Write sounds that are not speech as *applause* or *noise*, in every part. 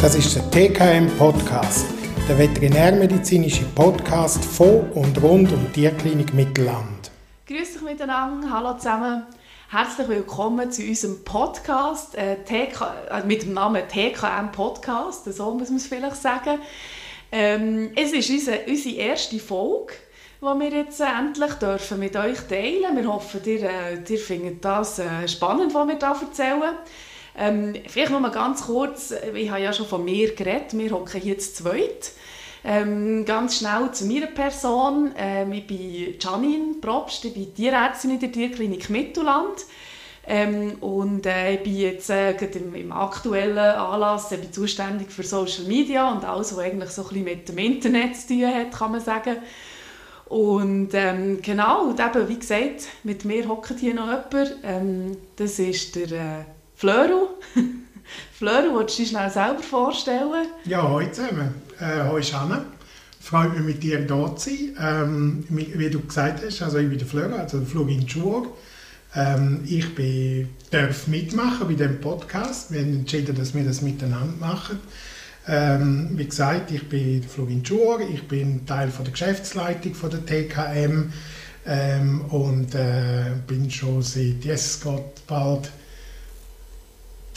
Das ist der TKM Podcast, der veterinärmedizinische Podcast von und rund um die Tierklinik Mittelland. Grüß dich miteinander, hallo zusammen. Herzlich willkommen zu unserem Podcast äh, TK, äh, mit dem Namen TKM Podcast, so muss man es vielleicht sagen. Ähm, es ist unsere, unsere erste Folge, die wir jetzt äh, endlich dürfen mit euch teilen Wir hoffen, ihr, äh, ihr findet das spannend, was wir hier erzählen. Ähm, vielleicht noch mal ganz kurz, ich habe ja schon von mir geredet, wir hocken hier zu zweit. Ähm, ganz schnell zu meiner Person. Ähm, ich bin Janine Probst, ich bin Tierärztin in der Tierklinik Mittelland. Ähm, und äh, ich bin jetzt äh, im, im, aktuellen Anlass ich bin zuständig für Social Media und alles, was eigentlich so ein bisschen mit dem Internet zu tun hat, kann man sagen. Und ähm, genau, und eben, wie gesagt, mit mir hockt hier noch jemand. Ähm, das ist der äh, Flöru. *laughs* Flöru, willst du dich schnell selber vorstellen? Ja, hallo zusammen. Äh, hallo Anne. Freut mich, mit dir hier zu sein. Ähm, wie du gesagt hast, also ich bin der Flöru, also der Flugin Schur. Ähm, ich bin, darf mitmachen bei diesem Podcast. Wir haben entschieden, dass wir das miteinander machen. Ähm, wie gesagt, ich bin Flugin Schur, ich bin Teil von der Geschäftsleitung von der TKM ähm, und äh, bin schon seit, yes, Gott, bald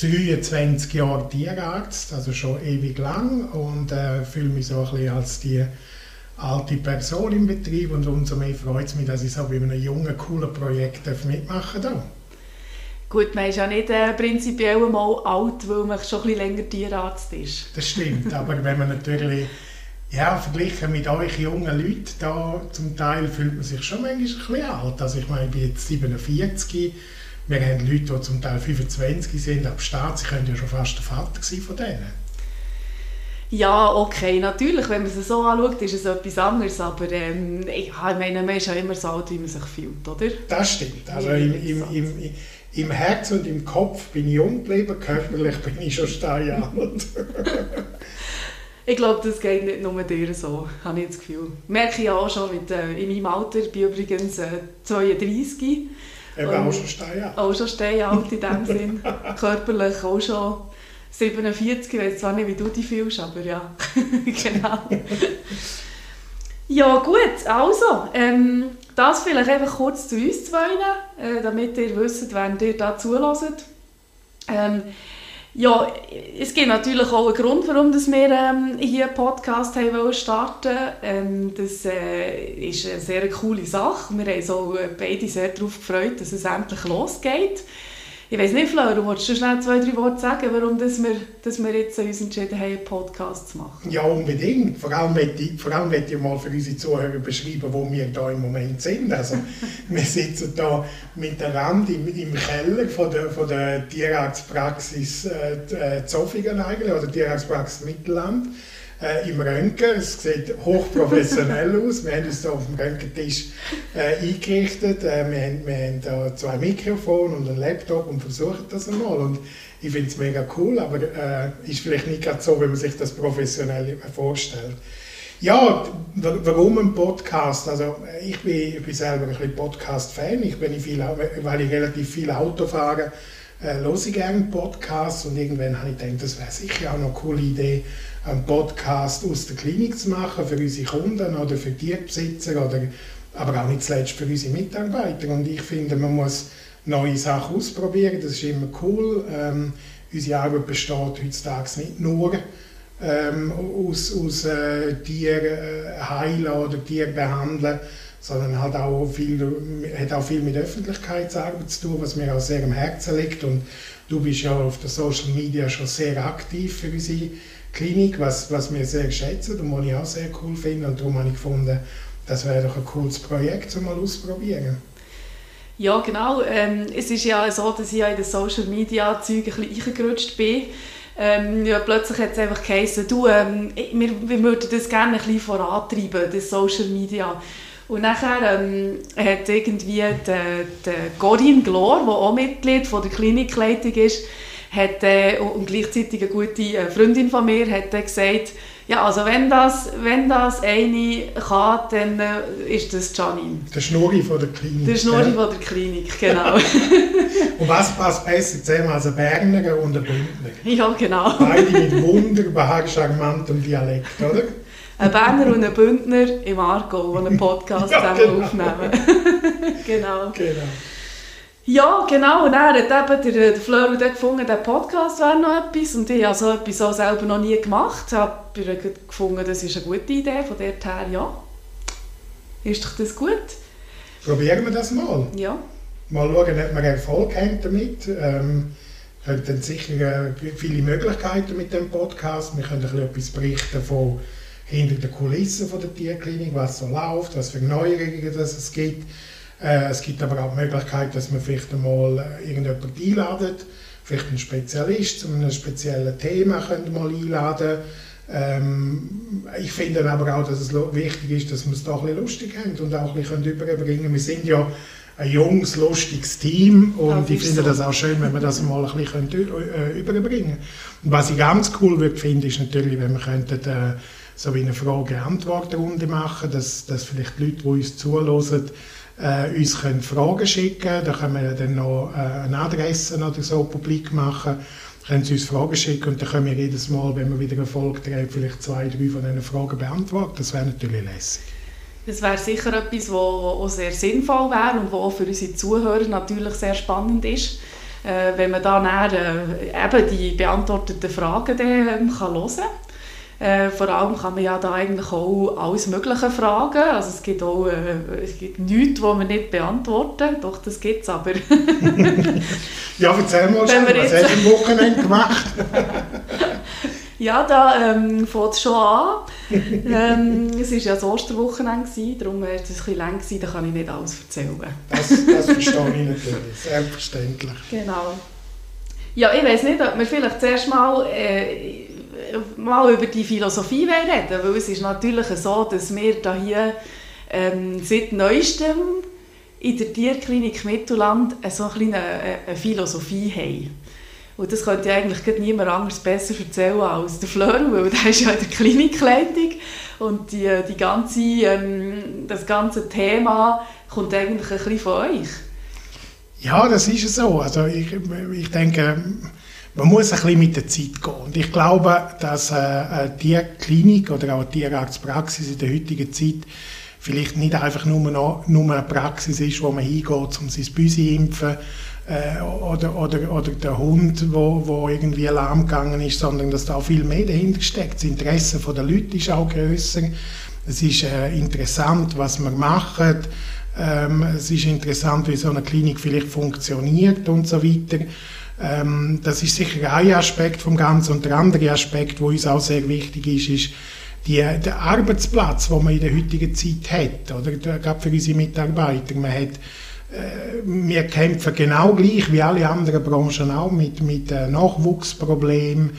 23 Jahre Tierarzt, also schon ewig lang und äh, fühle mich so ein bisschen als die alte Person im Betrieb und umso mehr freut es mich, dass ich so bei einem jungen, coolen Projekt mitmachen darf. Gut, man ist ja nicht äh, prinzipiell mal alt, weil man schon ein bisschen länger Tierarzt ist. Das stimmt, *laughs* aber wenn man natürlich ja, verglichen mit euch jungen Leuten da zum Teil fühlt man sich schon manchmal ein bisschen alt. Also ich meine, ich bin jetzt 47 wir haben Leute, die zum Teil 25 sind, ab Start, sie können ja schon fast der Vater sein von denen. Ja, okay, natürlich, wenn man es so anschaut, ist es etwas anderes, aber ähm, ich, meine, man ist ja immer so alt, wie man sich fühlt, oder? Das stimmt, also im, im, im, im Herz und im Kopf bin ich jung geblieben, körperlich bin ich schon steinalt. *laughs* ich glaube, das geht nicht nur dir so, habe ich das Gefühl. Merke ich auch schon, mit, äh, in meinem Alter, ich bin übrigens äh, 32, Eben auch schon steinalt. Auch schon steinalt in dem Sinn. *laughs* Körperlich auch schon 47, ich weiß zwar nicht, wie du dich fühlst, aber ja, *laughs* genau. ja gut, also, ähm, das vielleicht einfach kurz zu uns zwei, äh, damit ihr wisst, wenn ihr da zulässt. Ähm, ja, es gibt natürlich auch einen Grund, warum wir ähm, hier einen Podcast haben starten ähm, Das äh, ist eine sehr coole Sache. Wir haben uns auch beide sehr darauf gefreut, dass es endlich losgeht. Ich weiß nicht, Flora, willst du schnell zwei, drei Worte sagen, warum dass wir, dass wir jetzt uns entschieden haben, einen Podcast zu machen? Ja, unbedingt. Vor allem möchte ich, vor allem möchte ich mal für unsere Zuhörer beschreiben, wo wir da im Moment sind. Also, *laughs* wir sitzen da mit der Rand im, im Keller von der, von der Tierarztpraxis äh, äh Zofingen eigentlich, oder Tierarztpraxis Mittelland äh, im Röntgen. Es sieht hochprofessionell *laughs* aus. Wir haben uns hier auf dem Röntgentisch äh, eingerichtet. Äh, wir, haben, wir haben da zwei Mikrofone und einen Laptop und versuchen das einmal. Und ich finde es mega cool, aber äh, ist vielleicht nicht gerade so, wie man sich das professionell vorstellt. Ja, warum ein Podcast? Also ich bin, ich bin selber ein Podcast-Fan. Ich bin viel, weil ich relativ viel Auto fahre, äh, höre ich gerne Podcasts und irgendwann habe ich gedacht, das wäre sicher auch noch eine coole Idee, einen Podcast aus der Klinik zu machen für unsere Kunden oder für Tierbesitzer oder aber auch nicht zuletzt für unsere Mitarbeiter. Und ich finde, man muss neue Sachen ausprobieren, das ist immer cool. Ähm, unsere Arbeit besteht heutzutage nicht nur ähm, aus, aus äh, Tier äh, oder Tier behandeln, sondern hat auch, viel, hat auch viel mit Öffentlichkeitsarbeit zu tun, was mir auch sehr am Herzen liegt. Und du bist ja auf den Social Media schon sehr aktiv für unsere Klinik, was, was wir sehr schätzen und was ich auch sehr cool finde. Und darum habe ich gefunden, das wäre doch ein cooles Projekt, um mal auszuprobieren. Ja, genau. Ähm, es ist ja so, dass ich in den Social Media Zeug ein bisschen eingerutscht bin. Ähm, ja, plötzlich hat es einfach geheißen, du, ähm, wir, wir würden das gerne ein bisschen vorantreiben, das Social Media. Und nachher ähm, hat irgendwie der, der Glor, der auch Mitglied von der Klinikleitung ist, hat, äh, und gleichzeitig eine gute äh, Freundin von mir hat äh, gesagt, ja, also wenn das, wenn das eine kann, dann äh, ist das Janine. Der Schnurri von der Klinik. Der Schnurri von der Klinik, genau. *laughs* *laughs* und was passt besser zusammen als ein Berner und ein Bündner? Ja, genau. Beide mit wunderbar charmantem Dialekt, oder? Ein Berner und ein Bündner im Argo, die einen Podcast *laughs* ja, zusammen genau. aufnehmen. genau. genau. Ja, genau. Und er hat eben der, der Fleur gefunden, der Podcast wäre noch etwas. Und ich habe so etwas auch selber noch nie gemacht. Ich habe gefunden, das ist eine gute Idee. Von der her, ja. Ist doch das gut? Probieren wir das mal. Ja. Mal schauen, ob wir Erfolg haben damit. Ähm, wir haben sicher äh, viele Möglichkeiten mit dem Podcast. Wir können etwas berichten von hinter den Kulissen von der Tierklinik, was so läuft, was für Neuerungen es gibt äh, es gibt aber auch die Möglichkeit, dass man vielleicht einmal äh, irgendjemanden einladet, vielleicht einen Spezialist zu einem speziellen Thema könnte mal einladen ähm, ich finde aber auch, dass es wichtig ist, dass wir es da ein bisschen lustig haben und auch ein bisschen überbringen können. Wir sind ja ein junges, lustiges Team und ich finde so. das auch schön, wenn wir das mal ein bisschen äh, überbringen Und was ich ganz cool würde finde, ist natürlich, wenn wir könnten, äh, so wie eine Frage-Antwort-Runde machen, dass, dass vielleicht die Leute, die uns zuhören, äh, uns können Fragen schicken. Da können wir dann noch äh, eine Adresse oder so publik machen. Können Sie uns Fragen schicken und dann können wir jedes Mal, wenn wir wieder eine Folge drehen, vielleicht zwei, drei von diesen Fragen beantworten. Das wäre natürlich lässig. Das wäre sicher etwas, was auch sehr sinnvoll wäre und was für unsere Zuhörer natürlich sehr spannend ist. Äh, wenn man dann äh, eben die beantworteten Fragen dann, ähm, hören kann. Äh, vor allem kann man ja da eigentlich auch alles Mögliche fragen. Also es gibt auch äh, es gibt nichts, was wir nicht beantworten. Doch, das gibt es aber. *laughs* ja, erzähl mal schon, was hast du am Wochenende gemacht? *laughs* ja, da ähm, fängt es schon an. ähm, es war ja das Osterwochenende, darum war es ein bisschen lang, da kann ich nicht alles erzählen. Das, das verstehe ich natürlich, selbstverständlich. Genau. Ja, ich weiß nicht, ob wir vielleicht zuerst mal... Äh, mal über die Philosophie reden, weil es ist natürlich so, dass wir da hier ähm, seit neuestem in der Tierklinik Mittelland so eine kleine eine Philosophie haben. Und das könnte ja eigentlich niemand anderes besser erzählen als der Fleur, weil der ist ja in der Klinikleitung und die, die ganze, ähm, das ganze Thema kommt eigentlich ein bisschen von euch. Ja, das ist so. Also ich, ich denke, man muss ein bisschen mit der Zeit gehen. Und ich glaube, dass äh, eine Tierklinik oder auch eine Tierarztpraxis in der heutigen Zeit vielleicht nicht einfach nur, noch, nur eine Praxis ist, wo man hingeht, um sein Büsi impfen äh, oder, oder, oder der Hund, wo, wo irgendwie alarm gegangen ist, sondern dass da viel mehr dahinter steckt. Das Interesse der Leute ist auch grösser. Es ist äh, interessant, was wir machen. Ähm, es ist interessant, wie so eine Klinik vielleicht funktioniert und so weiter. Ähm, das ist sicher ein Aspekt vom Ganzen. Und der andere Aspekt, wo uns auch sehr wichtig ist, ist die, der Arbeitsplatz, den man in der heutigen Zeit hat, oder gerade für unsere Mitarbeiter. Man hat äh, wir kämpfen genau gleich wie alle anderen Branchen auch mit, mit äh, Nachwuchsproblemen,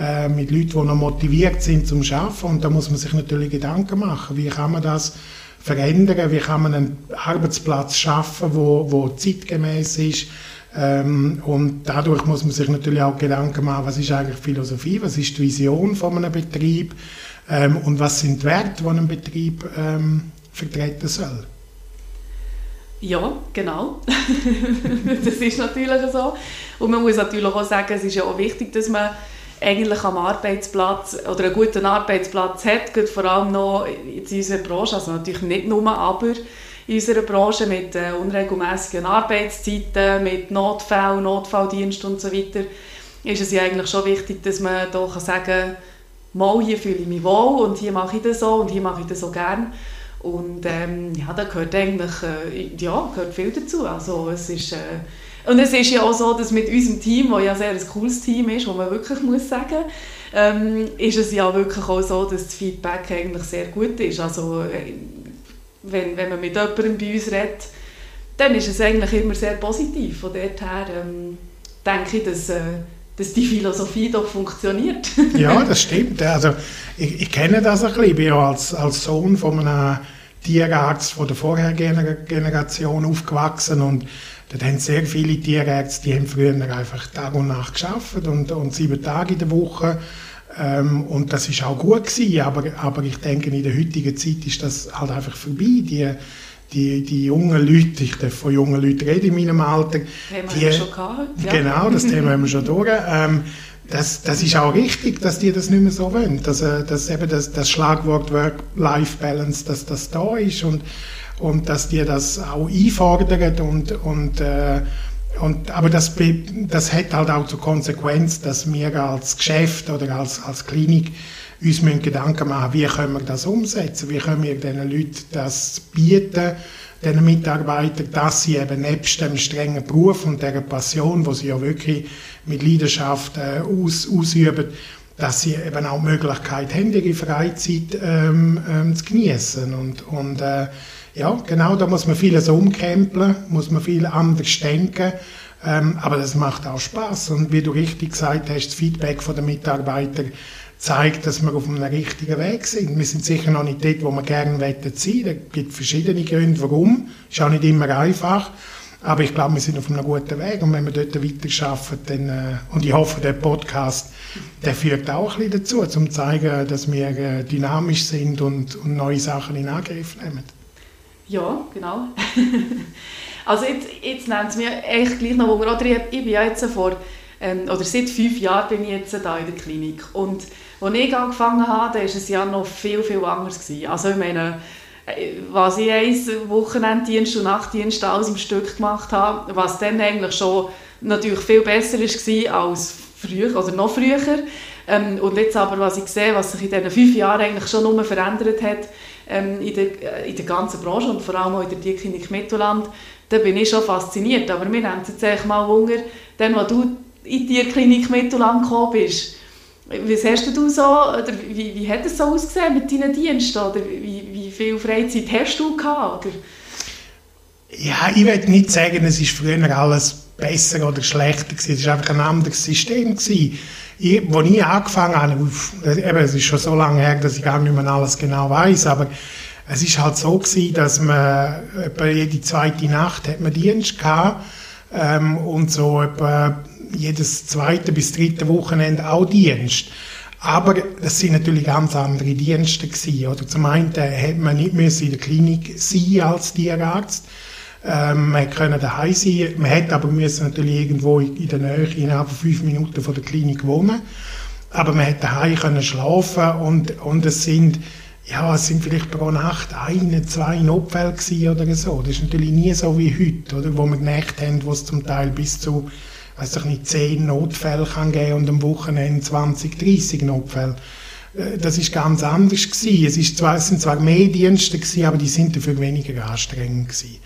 äh, mit Leuten, die noch motiviert sind zum Arbeiten. Und da muss man sich natürlich Gedanken machen, wie kann man das verändern, wie kann man einen Arbeitsplatz schaffen, wo, wo zeitgemäß ist, ähm, und dadurch muss man sich natürlich auch Gedanken machen, was ist eigentlich Philosophie, was ist die Vision von einem Betrieb ähm, und was sind die Werte, die ein Betrieb ähm, vertreten soll. Ja, genau. *laughs* das ist natürlich so. Und man muss natürlich auch sagen, es ist ja auch wichtig, dass man eigentlich am Arbeitsplatz oder einen guten Arbeitsplatz hat, vor allem noch in unserer Branche, also natürlich nicht nur, aber in unserer Branche mit äh, unregelmäßigen Arbeitszeiten, mit Notfällen, Notfalldienst und so weiter, ist es ja eigentlich schon wichtig, dass man da kann sagen mal hier fühle ich mich wohl und hier mache ich das so und hier mache ich das so gern. Und ähm, ja, da gehört eigentlich äh, ja, gehört viel dazu. Also, es ist, äh, und es ist ja auch so, dass mit unserem Team, das ja sehr ein cooles Team ist, wo man wirklich muss sagen ähm, ist es ja wirklich auch so, dass das Feedback eigentlich sehr gut ist. Also, äh, wenn, wenn man mit jemandem bei uns redet, dann ist es eigentlich immer sehr positiv. Von dort her ähm, denke ich, dass, äh, dass die Philosophie doch funktioniert. *laughs* ja, das *laughs* stimmt. Also, ich, ich kenne das ein bisschen. Ich bin ja als, als Sohn von einem Tierarzt von der vorherigen Generation aufgewachsen und Dort haben sehr viele Tierärzte, die haben früher einfach Tag und Nacht geschafft und, und sieben Tage in der Woche. Ähm, und das ist auch gut gewesen, aber, aber ich denke, in der heutigen Zeit ist das halt einfach vorbei. Die, die, die jungen Leute, ich darf von jungen Leuten reden in meinem Alter. Haben wir schon gehabt. Ja. Genau, das Thema haben wir schon durch. Ähm, das, das ist auch richtig, dass die das nicht mehr so wollen. Dass, äh, dass eben das, das Schlagwort Work-Life-Balance, dass das da ist und, und dass die das auch einfordern und, und äh, und, aber das, das hat halt auch zur Konsequenz, dass wir als Geschäft oder als, als Klinik uns müssen Gedanken machen, wie können wir das umsetzen, wie können wir diesen Leuten das bieten, den Mitarbeitern, dass sie eben nebst dem strengen Beruf und der Passion, wo sie ja wirklich mit Leidenschaft äh, aus, ausüben, dass sie eben auch die Möglichkeit haben, ihre Freizeit ähm, ähm, zu genießen und, und äh, ja, genau, da muss man vieles umkrempeln, muss man viel anders denken, ähm, aber das macht auch Spaß und wie du richtig gesagt hast, das Feedback von den Mitarbeitern zeigt, dass wir auf einem richtigen Weg sind. Wir sind sicher noch nicht dort, wo wir gerne sein wollen. Es gibt verschiedene Gründe, warum. Ist auch nicht immer einfach. Aber ich glaube, wir sind auf einem guten Weg. Und wenn wir dort weiter arbeiten, dann, äh, und ich hoffe, der Podcast, der führt auch ein bisschen dazu, um zu zeigen, dass wir äh, dynamisch sind und, und neue Sachen in Angriff nehmen. Ja, genau. *laughs* also jetzt, jetzt nennt es mir eigentlich gleich noch Wunder. Oder ich, ich bin ja jetzt vor, ähm, oder seit fünf Jahren bin ich jetzt da in der Klinik. Und als ich angefangen habe, war es ja noch viel, viel anders. Gewesen. Also ich meine, äh, was ich eins Wochenenddienst und Nachtdienst alles im Stück gemacht habe, was dann eigentlich schon natürlich viel besser war als früher oder noch früher. Ähm, und jetzt aber, was ich sehe, was sich in diesen fünf Jahren eigentlich schon verändert hat ähm, in, der, äh, in der ganzen Branche und vor allem auch in der Tierklinik Mittelland, da bin ich schon fasziniert. Aber mir nimmt es jetzt mal Wunder, dann, als du in die Tierklinik Mittelland gekommen bist, was hast du so, oder wie, wie hat es so ausgesehen mit deinen Diensten? Oder wie, wie viel Freizeit hast du gehabt? Oder? Ja, ich will nicht sagen, es ist früher alles besser oder schlechter. Es war einfach ein anderes System gewesen. Ich, als ich angefangen habe, eben, es ist schon so lange her, dass ich gar nicht mehr alles genau weiß, aber es ist halt so gewesen, dass man etwa jede zweite Nacht hat man Dienst gehabt, ähm, und so etwa jedes zweite bis dritte Wochenende auch Dienst. Aber das sind natürlich ganz andere Dienste gewesen. Oder zum einen hätte man nicht müssen in der Klinik sein als Tierarzt. Ähm, man konnte daheim sein. Man hätte aber müssen natürlich irgendwo in der Nähe innerhalb von fünf Minuten von der Klinik wohnen. Aber man hätte daheim können schlafen und, und es sind ja, es sind vielleicht pro Nacht eine, zwei Notfälle oder so. Das ist natürlich nie so wie heute, oder, wo wir Nächte haben, wo es zum Teil bis zu weiß ich nicht, 10 Notfälle kann geben und am Wochenende 20, 30 Notfälle. Äh, das ist ganz anders gewesen. Es, ist zwar, es sind zwar mehr Dienste gewesen, aber die sind dafür weniger anstrengend gewesen.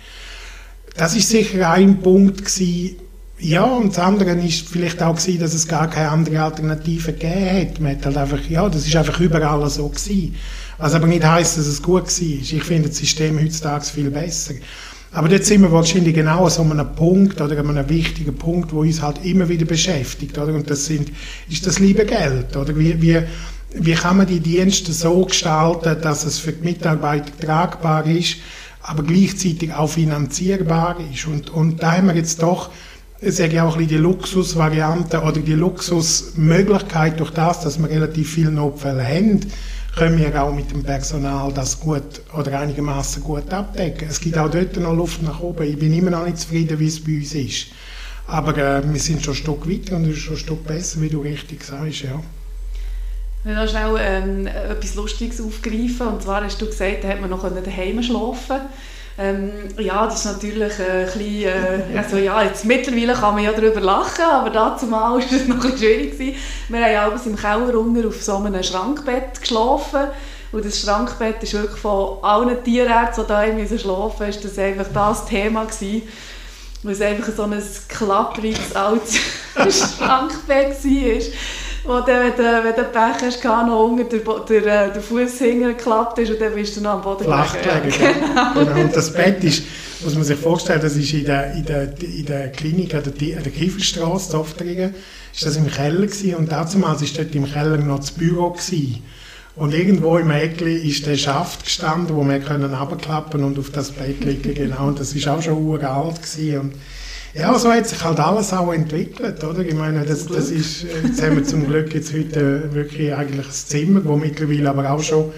Das ist sicher ein Punkt gewesen. Ja, und das andere ist vielleicht auch gewesen, dass es gar keine andere Alternative gegeben hat. Man hat halt einfach, ja, das ist einfach überall so gewesen. Was aber nicht heisst, dass es gut war. Ich finde das System heutzutage viel besser. Aber dort sind wir wahrscheinlich genau an so einem Punkt oder an einem wichtigen Punkt, wo uns halt immer wieder beschäftigt. Oder? Und das sind, ist das liebe Geld. Oder? Wie, wie, wie kann man die Dienste so gestalten, dass es für die Mitarbeiter tragbar ist, aber gleichzeitig auch finanzierbar ist. Und, und da haben wir jetzt doch, sage ich auch ein bisschen die Luxusvariante oder die Luxusmöglichkeit durch das, dass wir relativ viele Notfälle haben, können wir auch mit dem Personal das gut oder einigermaßen gut abdecken. Es gibt auch dort noch Luft nach oben. Ich bin immer noch nicht zufrieden, wie es bei uns ist. Aber äh, wir sind schon ein Stück weiter und es ist schon ein Stück besser, wie du richtig sagst, ja. Ich will schnell ähm, etwas Lustiges aufgreifen. Und zwar hast du gesagt, da hat man noch daheim schlafen. Ähm, ja, das ist natürlich äh, ein bisschen, äh, also ja, jetzt mittlerweile kann man ja darüber lachen, aber dazu mal *laughs* war es noch ein schwierig. Wir haben abends im Keller auf so einem Schrankbett geschlafen und das Schrankbett ist wirklich von allen Tierärzten, die da müssen schlafen mussten, das einfach das Thema gewesen, weil es einfach so ein klappriges altes *laughs* Schrankbett war wo dann, wenn du, wenn du Pech hast, noch unter der, der, der Fuß hingeklappt ist und dann bist du noch am Boden Flach gelegen. Genau. genau. Und das Bett ist, muss man sich vorstellen, das ist in der, in der, in der Klinik an der, an der Kieferstraße, Doftringen, ist das im Keller gewesen und damals war dort im Keller noch das Büro gewesen. Und irgendwo im Eckli ist der Schaft gestanden, wo wir können runterklappen und auf das Bett liegen genau. Und das ist auch schon uralt gewesen. Und Ja, so hat sich halt alles auch entwickelt, oder? Ich meine, das, das ist, jetzt haben wir zum Glück jetzt heute wirklich eigentlich ein Zimmer, wo mittlerweile aber auch schon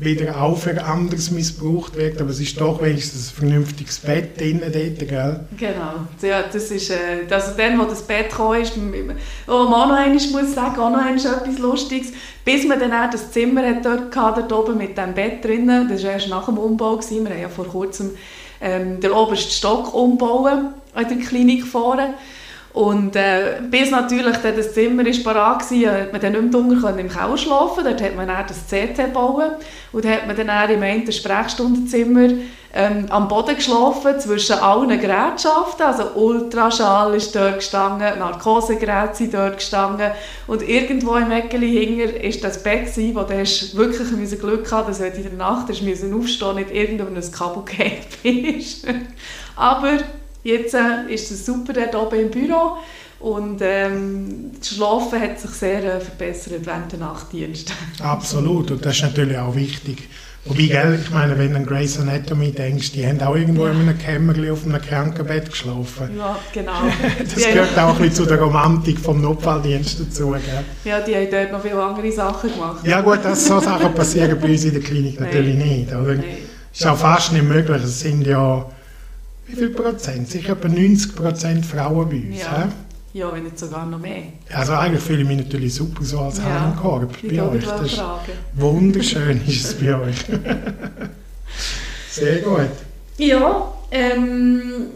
wieder auch für anderes missbraucht wird, aber es ist doch wenigstens ein vernünftiges Bett drinnen dort, gell? Genau, ja, das ist, äh, also dann, wo das Bett kam, ist, oh, man noch einmal muss sagen, auch noch etwas Lustiges, bis man dann auch das Zimmer hat dort, dort oben mit dem Bett drinnen, das war erst nach dem Umbau, gewesen. wir haben ja vor kurzem ähm, den obersten Stock umbauen in der Klinik vorne. Und äh, bis natürlich dann das Zimmer ist parat war, hat man dann nicht mehr dunkel im Keller schlafen Dort hat man dann das CT bauen und dann hat man dann im einen Sprechstundenzimmer ähm, am Boden geschlafen, zwischen allen Gerätschaften. Also Ultraschall ist dort gestanden, Narkosegeräte sind dort gestanden und irgendwo im Eckeli hinger ist das Bett wo du wirklich Glück hatte, dass wenn in der Nacht aufstehen musste, nicht irgendwo ein Kabel *laughs* ist. Aber Jetzt äh, ist es super dort oben im Büro und ähm, das Schlafen hat sich sehr äh, verbessert während der Nachtdienst. *laughs* Absolut und das ist natürlich auch wichtig. Wobei, gell, ich meine, wenn du an Grey's Anatomy denkst, die haben auch irgendwo in einem Kämmerchen auf einem Krankenbett geschlafen. Ja, genau. *laughs* das gehört auch ein bisschen zu der *laughs* Romantik vom Notfalldienst dazu. Gell? Ja, die haben dort noch viele andere Sachen gemacht. Ja gut, dass so Sachen passieren bei uns in der Klinik natürlich Nein. nicht. Oder? Nein. Ist auch fast nicht möglich. Es sind ja wie viel Prozent? Sicher etwa 90 Prozent Frauen bei uns. Ja. ja, wenn nicht sogar noch mehr. Also eigentlich fühle ich mich natürlich super so als ja, Herrenkorb bei euch. Das ist wunderschön *laughs* ist es bei euch. Sehr gut. Ja, ähm,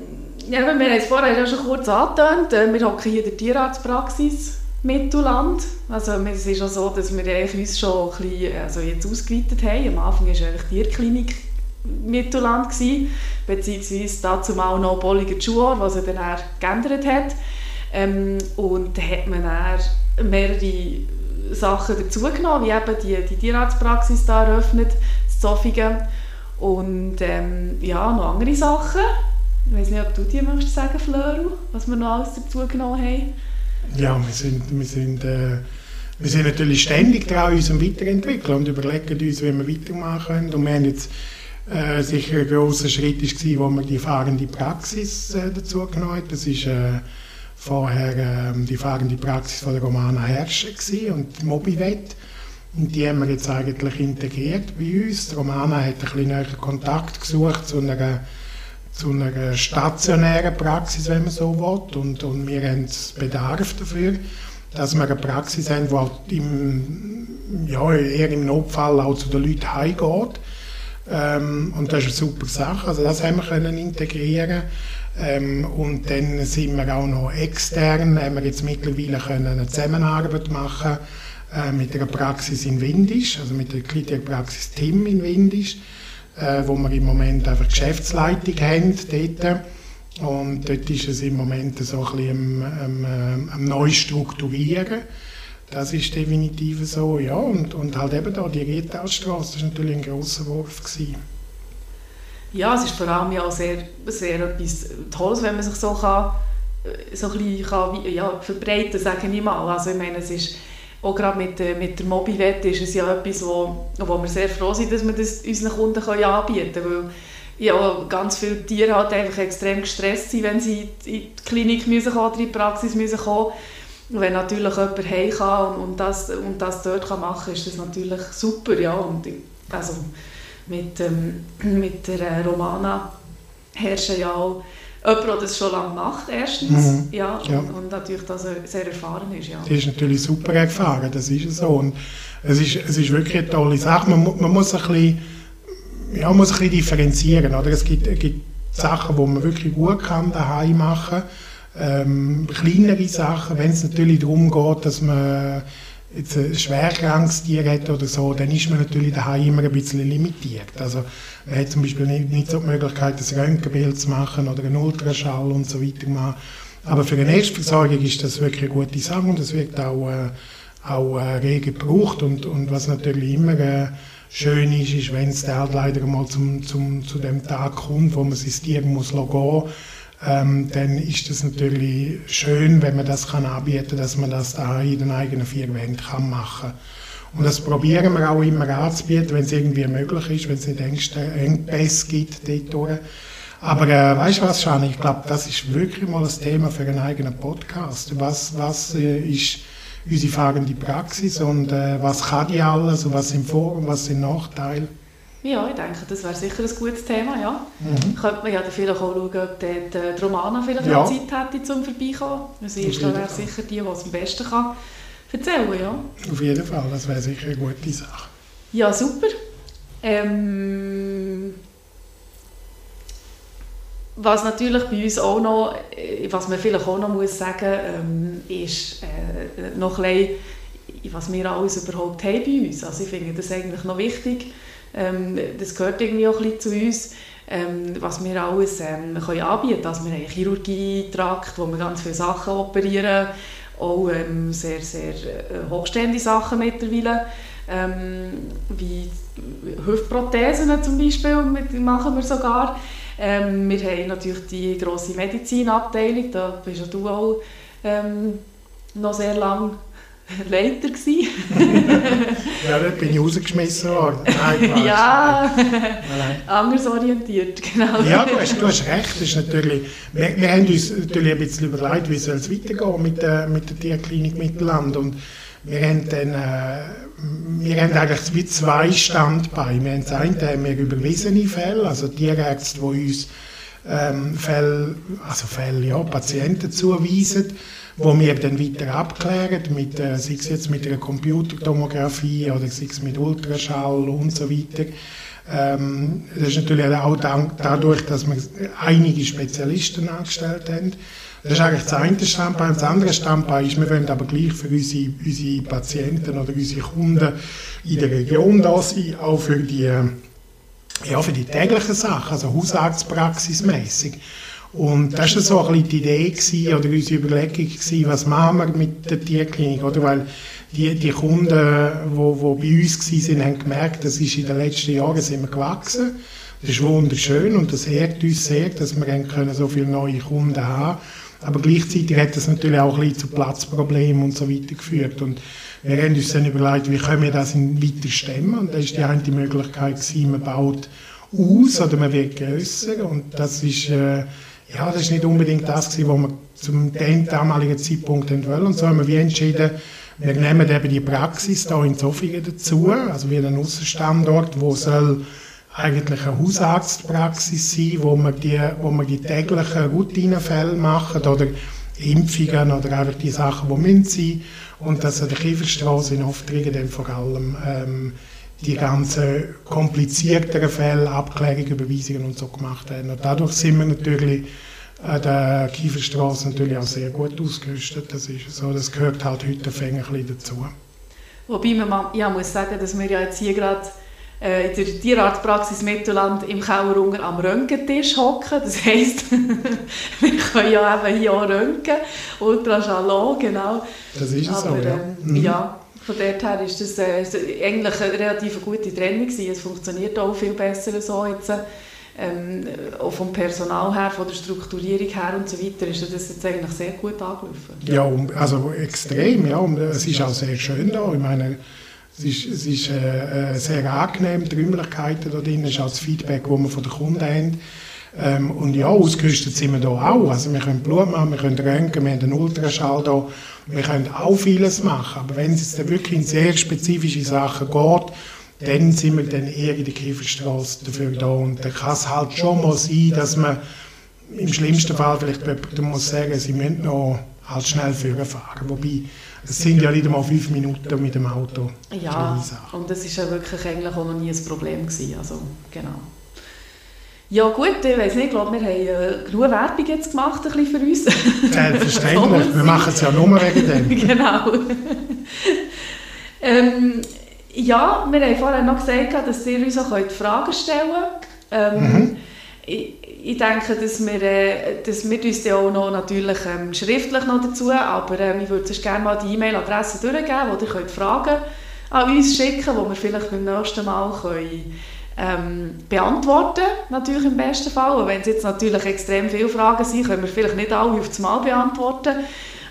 ja, wir haben es vorher ja schon kurz angetönt. Äh, wir hocken hier in der Tierarztpraxis Mittelland. Also es ist auch so, dass wir uns schon ein bisschen, also jetzt ausgeweitet haben. Am Anfang war eigentlich die Tierklinik Mittelland gewesen, beziehungsweise dazu auch noch Bolliger Schuhe, was er dann geändert hat. Ähm, und da hat man dann mehrere Sachen dazugenommen, wie eben die, die Tierarztpraxis da eröffnet, das Zofingen und ähm, ja, noch andere Sachen. Ich weiß nicht, ob du die möchtest sagen, Flöru, was wir noch alles dazugenommen haben. Ja, wir sind, wir sind, äh, wir sind natürlich ständig dran, uns weiterentwickeln und überlegen uns, wie wir weitermachen können. Und wir haben jetzt äh, sicher ein grosser Schritt war, wo man die fahrende Praxis äh, dazu genommen hat. Das ist äh, vorher äh, die fahrende Praxis von der Romana Herrscher und Mobivet. Und die haben wir jetzt eigentlich integriert bei uns. Die Romana hat ein bisschen näher Kontakt gesucht zu einer, zu einer stationären Praxis, wenn man so will. Und, und wir haben Bedarf dafür, dass wir eine Praxis haben, die im, ja, eher im Notfall auch zu den Leuten heimgeht ähm, und das ist eine super Sache. Also das haben wir können integrieren ähm, und dann sind wir auch noch extern, haben wir jetzt mittlerweile können eine Zusammenarbeit machen äh, mit einer Praxis in Windisch, also mit der Klinikpraxis Tim in Windisch, äh, wo wir im Moment einfach Geschäftsleitung haben dort. Und dort ist es im Moment so ein bisschen am, am, am Neustrukturieren. Das ist definitiv so, ja. Und, und halt eben da die Riedtalstraße, das war natürlich ein grosser Wurf. Gewesen. Ja, es ist vor allem ja sehr, sehr etwas Tolles, wenn man sich so kann, äh, so ein bisschen kann, ja, verbreiten sage ich mal. Also ich meine, es ist auch gerade mit, mit der Mobilette ist es ja etwas, wo, wo wir sehr froh sind, dass wir das unseren Kunden können anbieten können. Weil ja, ganz viele Tiere halt einfach extrem gestresst sind, wenn sie in die Klinik müssen kommen oder in die Praxis müssen kommen wenn natürlich jemand heim kann und, das, und das dort kann machen kann, ist das natürlich super. Ja. Und also mit, ähm, *clears throat* mit der äh, Romana herrschen ja auch jemand, der das schon lange macht, erstens, mhm. ja, ja. Und, und, natürlich dass er sehr erfahren ist. Ja. Die ist natürlich super erfahren, das ist so. Und es ist, es ist wirklich eine tolle Sache. Man, man muss ein bisschen, ja, muss ein bisschen differenzieren. Oder? Es gibt, gibt Sachen, die man wirklich gut kann daheim machen kann ähm, kleinere Sachen, wenn es natürlich darum geht, dass man jetzt ein schwerkrankes Tier hat oder so, dann ist man natürlich daheim immer ein bisschen limitiert. Also man hat zum Beispiel nicht, nicht so die Möglichkeit, ein Röntgenbild zu machen oder einen Ultraschall und so weiter machen. Aber für eine Erstversorgung ist das wirklich eine gute Sache und das wird auch, äh, auch äh, rege gebraucht und, und was natürlich immer äh, schön ist, ist, wenn es halt leider mal zum, zum, zu dem Tag kommt, wo man sein Tier muss gehen muss, ähm, dann ist es natürlich schön, wenn man das kann anbieten, dass man das da in den eigenen vier Wänden kann machen. Und das probieren wir auch immer anzubieten, wenn es irgendwie möglich ist, wenn es nicht Engpässe gibt dort. Aber äh, weißt du was, Shani? Ich glaube, das ist wirklich mal ein Thema für einen eigenen Podcast. Was, was äh, ist unsere fahrende Praxis und äh, was kann die alles und was sind Vor- und was sind Nachteile? Ja, ich denke, das wäre sicher ein gutes Thema, ja. Mhm. Könnte man ja dann vielleicht auch schauen, ob dort äh, die Romana vielleicht ja. Zeit hätte, zum Vorbeikommen. Sie ist da wäre sicher die, die es am besten kann erzählen ja. Auf jeden Fall, das wäre sicher eine gute Sache. Ja, super. Ähm, was natürlich bei uns auch noch, äh, was man vielleicht auch noch muss sagen ähm, ist äh, noch ein bisschen, was wir alles überhaupt haben bei uns. Also ich finde das eigentlich noch wichtig ähm, das gehört irgendwie auch ein bisschen zu uns, ähm, was wir alles ähm, können anbieten können. Also wir haben Chirurgietrakt, wo wir ganz viele Sachen operieren, auch ähm, sehr, sehr äh, hochstehende Sachen mittlerweile, ähm, wie Hüftprothesen zum Beispiel machen wir sogar. Ähm, wir haben natürlich die grosse Medizinabteilung, da bist du auch ähm, noch sehr lange *laughs* Leiter gewesen. *laughs* ja, dort bin ich rausgeschmissen worden. Nein, *laughs* ja, anders orientiert, genau. Ja, du hast, du hast recht. Ist natürlich, wir, wir haben uns natürlich ein bisschen überlegt, wie soll es weitergehen mit der, mit der Tierklinik Mittelland. Und wir haben dann, äh, wir haben eigentlich wie zwei Standbeine. Wir haben das eine haben wir überwiesene Fälle, also Tierärzte, die uns ähm, Fälle, also Fälle, ja, Patienten zuweisen wo wir dann weiter abklären, mit, äh, sei es jetzt mit einer Computertomographie oder sei es mit Ultraschall und so weiter. Ähm, das ist natürlich auch dadurch, dass wir einige Spezialisten angestellt haben. Das ist eigentlich das eine Standbein. Das andere Standbein ist, wir wollen aber gleich für unsere, unsere Patienten oder unsere Kunden in der Region da sein, auch für die, ja, für die täglichen Sachen, also Hausarztpraxismäßig. Und das war so ein bisschen die Idee gewesen, oder unsere Überlegung gewesen, was machen wir mit der Tierklinik, oder? Weil die, die Kunden, die wo bei uns waren, haben gemerkt, das ist in den letzten Jahren sind wir gewachsen. Das ist wunderschön und das ehrt uns sehr, dass wir können so viele neue Kunden haben. Aber gleichzeitig hat das natürlich auch ein bisschen zu Platzproblemen und so weiter geführt. Und wir haben uns dann überlegt, wie können wir das weiter stemmen? Und da ist die eine Möglichkeit gewesen, man baut aus oder man wird grösser. Und das ist, äh, ja, das ist nicht unbedingt das gewesen, was wir zum damaligen Zeitpunkt wollen. Und so haben wir entschieden, wir nehmen eben die Praxis hier in Zofingen dazu, also wie ein Aussenstandort, wo soll eigentlich eine Hausarztpraxis sein, wo wir die, wo wir die täglichen Routinefälle machen oder Impfungen oder einfach die Sachen, die müssen sein. Und dass an der Kieferstraße in Aufträgen dann vor allem ähm, die ganzen komplizierteren Fälle, Abklärungen, Überweisungen und so gemacht haben. Und dadurch sind wir natürlich an der Kieferstraße natürlich auch sehr gut ausgerüstet. Das ist so, das gehört halt heute ein bisschen dazu. Wobei man ja, muss sagen, dass wir ja jetzt hier gerade äh, in der Tierarztpraxis Mittelland im Kauerunger am Röntgentisch hocken. Das heisst, *laughs* wir können ja eben hier auch röntgen, Ultraschall genau. Das ist es Aber, so, ja. Ähm, mhm. ja. Von dort her ist das äh, eigentlich eine relativ gute Trennung gewesen. Es funktioniert auch viel besser so jetzt. Ähm, auch vom Personal her, von der Strukturierung her und so weiter, ist das jetzt eigentlich sehr gut angelaufen. Ja, also extrem, ja. Und es ist auch sehr schön da. Ich meine, es ist, es ist äh, äh sehr angenehm, die Räumlichkeiten da drin, ist auch das Feedback, das wir von den Kunden haben. Ähm, und ja, ausgerüstet sind wir hier auch. Also wir können Blut machen, wir können röntgen, wir haben einen Ultraschall hier. Wir können auch vieles machen. Aber wenn es dann wirklich in sehr spezifische Sachen geht, dann sind wir dann eher in der Kieferstraße dafür da. Und dann kann es halt schon mal sein, dass man im schlimmsten Fall vielleicht jemandem muss sagen, sie müssen noch halt schnell fahren. Wobei, es sind ja nicht einmal fünf Minuten mit dem Auto. Ja, und das ist ja wirklich eigentlich auch noch nie ein Problem gewesen. Also, genau. Ja gut, ich weiß nicht, ich glaube, wir haben äh, genug Werbung jetzt gemacht ein bisschen für uns. Selbstverständlich, *laughs* wir machen es ja nur wegen dem. *laughs* genau. *laughs* ähm, ja, wir haben vorher noch gesagt, dass ihr uns auch Fragen stellen könnt. Ähm, mhm. ich, ich, denke, dass wir, äh, dass wir uns ja auch noch natürlich ähm, schriftlich noch dazu, aber ähm, ich würde gerne mal die E-Mail-Adresse durchgeben, wo ihr könnt Fragen an uns schicken, die wir vielleicht beim nächsten Mal können ähm, beantworten, natürlich im besten Fall. Und wenn es jetzt natürlich extrem viele Fragen sind, können wir vielleicht nicht alle auf einmal beantworten.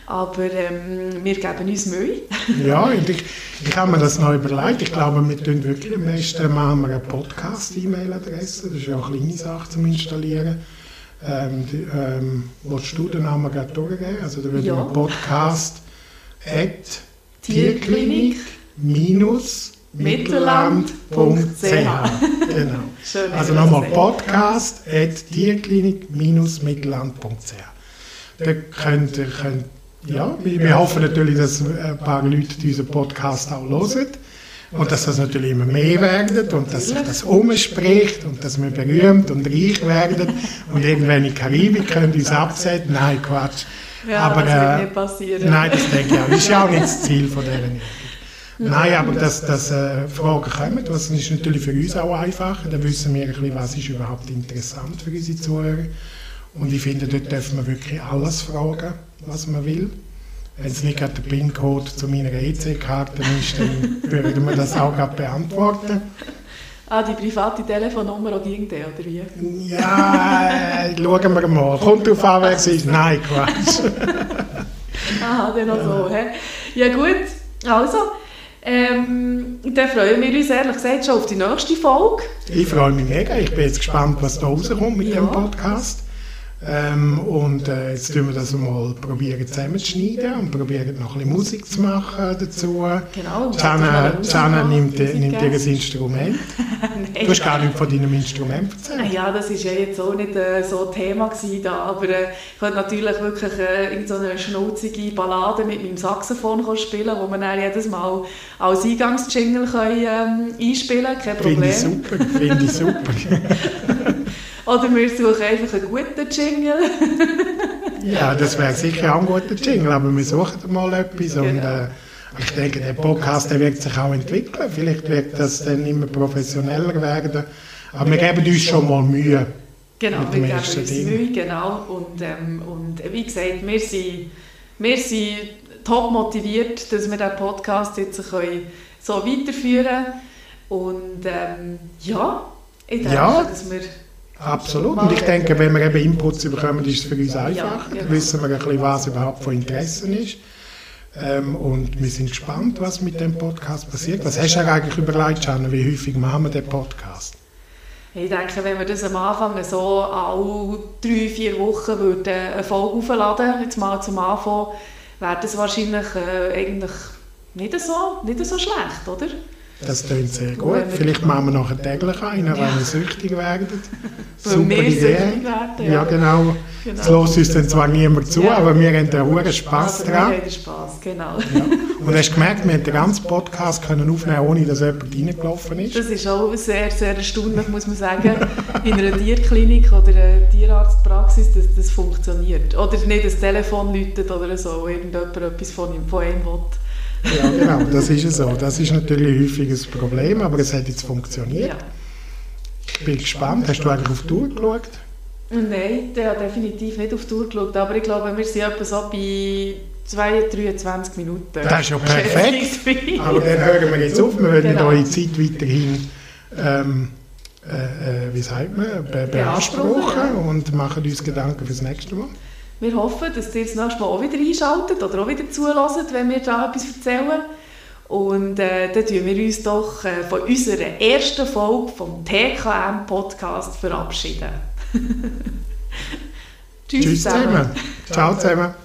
Aber ähm, wir geben uns Mühe. *laughs* ja, und ich, ich habe mir das noch überlegt. Ich glaube, wir tun wirklich am besten machen wir eine Podcast-E-Mail-Adresse. Das ist ja auch eine kleine Sache zum Installieren. Ähm, die, ähm, willst du den Namen gerade durchgeben? Also da würde Ja. man Podcast at Tierklinik minus mittelland.ch Genau. *laughs* Schön, Also nochmal Podcast at tierklinik-mittelland.ch Da könnt ihr, könnt, ja, wir, wir hoffen natürlich, dass ein paar Leute diesen Podcast auch hören und dass das natürlich immer mehr werden und dass sich das umspricht und dass wir berühmt und reich werden und irgendwann in die Karibik können uns absetzen. Nein, Quatsch. Ja, Aber, das wird äh, nicht passieren. Nein, das denke ich auch. Das ist ja auch nicht das Ziel von Übung. Nein, aber dass, dass äh, Fragen kommen, das ist natürlich für uns auch einfacher. Dann wissen wir ein bisschen, was ist überhaupt interessant für unsere Zuhörer. Und ich finde, dort dürfen wir wirklich alles fragen, was man will. Wenn es nicht gerade der PIN-Code zu meiner EC-Karte ist, dann *laughs* würden wir das auch gerade beantworten. Ah, die private Telefonnummer auch ging der, oder wie? Ja, äh, schauen wir mal. Kommt drauf an, wer es ist. Nein, Quatsch. *laughs* Aha, dann noch so. Hä? Ja gut, also, ähm, dann freuen wir uns ehrlich gesagt schon auf die nächste Folge. Ich freue mich mega. Ich bin jetzt gespannt, was da rauskommt mit Ja. dem Podcast. Ähm, und äh, jetzt tun wir das mal probieren zusammenzuschneiden und probieren noch ein bisschen Musik zu machen dazu. Genau. Jana, Jana nimmt, Musik nimmt ihr Instrument. *laughs* Nein. Du hast gar nicht von deinem Instrument erzählt. Ja, das war ja jetzt auch nicht äh, so Thema gewesen da, aber äh, ich konnte natürlich wirklich äh, so eine schnauzige Ballade mit meinem Saxophon spielen, wo man dann jedes Mal als Eingangsjingle können, ähm, einspielen kein Finde Problem. ich super. Finde ich super. *laughs* Oder wir suchen einfach einen guten Jingle. ja, das wäre sicher auch ein guter Jingle, aber wir suchen mal etwas. Und, Genau. äh, ich denke, der Podcast der wird sich auch entwickeln. Vielleicht wird das dann immer professioneller werden. Aber wir geben uns schon mal Mühe. Genau, wir geben uns Ding. Mühe, genau. Und, ähm, und äh, wie gesagt, wir sind, wir sind top motiviert, dass wir diesen Podcast jetzt können so weiterführen können. Und ähm, ja, ich denke, Ja. dass wir... Absolut. Und ich denke, wenn wir eben Inputs bekommen, ist es für uns einfacher. Dann wissen wir ein bisschen, was überhaupt von Interesse ist. Ähm, und wir sind gespannt, was mit dem Podcast passiert. Was hast du eigentlich überlegt, Janne? Wie häufig machen wir den Podcast? Ich denke, wenn wir das am Anfang so alle drei, vier Wochen würden eine Folge aufladen, jetzt mal zum Anfang, wäre das wahrscheinlich äh, eigentlich nicht so, nicht so schlecht, oder? Das klingt sehr gut. Vielleicht machen wir nachher täglich einen, wenn Ja. wir süchtig werden. *laughs* Super wir Idee. werden, Ja, genau. Genau. Es lässt uns dann zwar niemand zu, Ja. aber wir haben da hohen Spass dran. Wir haben Spass, genau. Ja. Und hast du gemerkt, wir haben den ganzen Podcast können aufnehmen ohne dass jemand reingelaufen ist? Das ist auch sehr, sehr erstaunlich, muss man sagen, in einer Tierklinik oder einer Tierarztpraxis, dass das funktioniert. Oder nicht das Telefon läutet oder so, irgendjemand etwas von ihm, von einem will. Ja, genau, *laughs* das ist es so. Das ist natürlich häufig ein Problem, aber es hat jetzt funktioniert. Ja. Ich bin gespannt. Hast du eigentlich auf die Tour geschaut? Nein, der hat definitiv nicht auf die Uhr geschaut, aber ich glaube, wir sind etwa so bei 22, 23 Minuten. Das ist ja perfekt. *laughs* Aber dann hören wir jetzt auf. Wir werden Genau. eure Zeit weiterhin, ähm, äh, äh, wie sagt man, be Beanspruchen, beanspruchen und machen uns Gedanken fürs nächste Mal. Wir hoffen, dass ihr das nächste Mal auch wieder einschaltet oder auch wieder zuhört, wenn wir da etwas erzählen. Und äh, dann tun wir uns doch äh, von unserer ersten Folge vom TKM-Podcast verabschieden. *laughs* Tschüss, Tschüss zusammen. Ciao zusammen.